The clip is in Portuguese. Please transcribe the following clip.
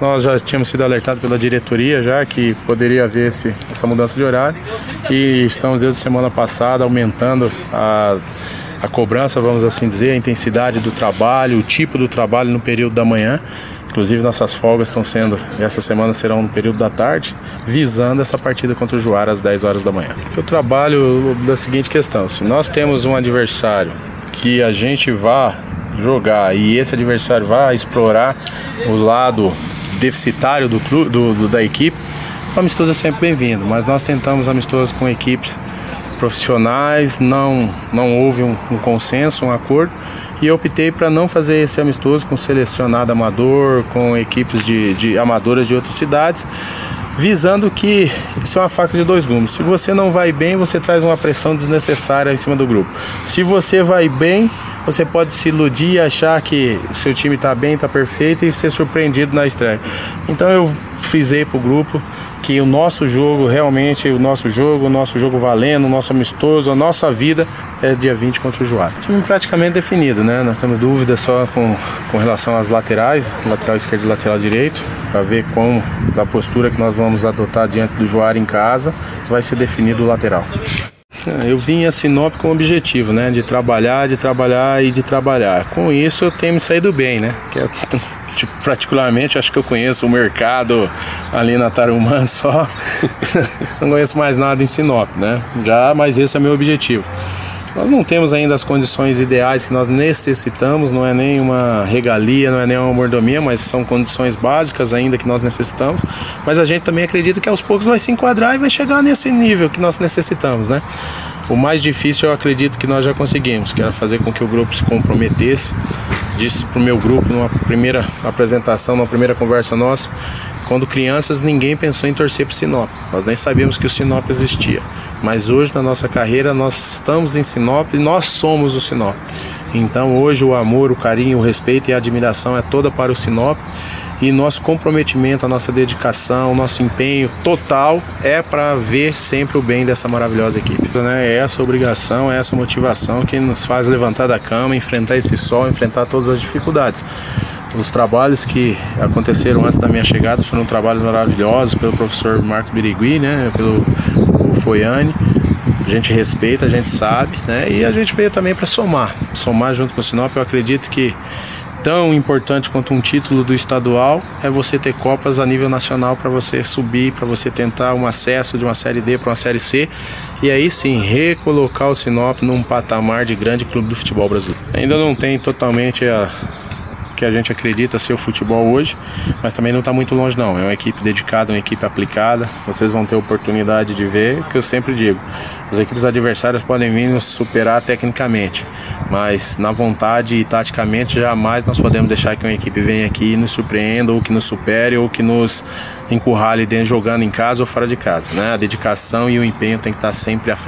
Nós já tínhamos sido alertados pela diretoria já que poderia haver esse, essa mudança de horário e estamos desde a semana passada aumentando a, a cobrança, vamos assim dizer, a intensidade do trabalho, o tipo do trabalho no período da manhã. Inclusive nossas folgas estão sendo, essa semana serão no período da tarde, visando essa partida contra o Juara às 10 horas da manhã. Eu trabalho da seguinte questão: se nós temos um adversário que a gente vá jogar e esse adversário vá explorar o lado deficitário do clube, do, do da equipe, o amistoso é sempre bem-vindo. Mas nós tentamos amistosos com equipes profissionais, não, não houve um, um consenso, um acordo, e eu optei para não fazer esse amistoso com selecionado amador, com equipes de, de amadoras de outras cidades, visando que isso é uma faca de dois gumes. Se você não vai bem, você traz uma pressão desnecessária em cima do grupo. Se você vai bem, você pode se iludir e achar que seu time está bem, está perfeito e ser surpreendido na estreia. Então eu frisei para o grupo que o nosso jogo, realmente, o nosso jogo, o nosso jogo valendo, o nosso amistoso, a nossa vida é dia 20 contra o Juara. Time praticamente definido, né? Nós temos dúvidas só com, com relação às laterais, lateral esquerdo e lateral direito, para ver como, da postura que nós vamos adotar diante do Juara em casa, vai ser definido o lateral. Eu vim a Sinop com o objetivo, né? De trabalhar, de trabalhar e de trabalhar. Com isso eu tenho me saído bem, né? Que é, tipo, particularmente acho que eu conheço o mercado ali na Tarumã só. Não conheço mais nada em Sinop, né? Já, mas esse é meu objetivo. Nós não temos ainda as condições ideais que nós necessitamos, não é nem uma regalia, não é nem uma mordomia, mas são condições básicas ainda que nós necessitamos. Mas a gente também acredita que aos poucos vai se enquadrar e vai chegar nesse nível que nós necessitamos, né? O mais difícil eu acredito que nós já conseguimos, que era fazer com que o grupo se comprometesse. Disse para o meu grupo numa primeira apresentação, numa primeira conversa nossa, quando crianças, ninguém pensou em torcer para o Sinop. Nós nem sabíamos que o Sinop existia. Mas hoje, na nossa carreira, nós estamos em Sinop e nós somos o Sinop. Então, hoje, o amor, o carinho, o respeito e a admiração é toda para o Sinop. E nosso comprometimento, a nossa dedicação, o nosso empenho total é para ver sempre o bem dessa maravilhosa equipe. Né? É essa obrigação, é essa motivação que nos faz levantar da cama, enfrentar esse sol, enfrentar todas as dificuldades. Os trabalhos que aconteceram antes da minha chegada foram trabalhos maravilhosos pelo professor Marcos Birigui, né, pelo Foiane. A gente respeita, a gente sabe, né? E a gente veio também para somar, somar junto com o Sinop. Eu acredito que tão importante quanto um título do estadual é você ter copas a nível nacional para você subir, para você tentar um acesso de uma série D para uma série C e aí sim recolocar o Sinop num patamar de grande clube do futebol brasileiro. Ainda não tem totalmente a que a gente acredita ser o futebol hoje, mas também não está muito longe não. É uma equipe dedicada, uma equipe aplicada. Vocês vão ter oportunidade de ver, que eu sempre digo. As equipes adversárias podem vir nos superar tecnicamente, mas na vontade e taticamente jamais nós podemos deixar que uma equipe venha aqui e nos surpreenda ou que nos supere ou que nos encurrale dentro jogando em casa ou fora de casa, né? A dedicação e o empenho tem que estar sempre à frente.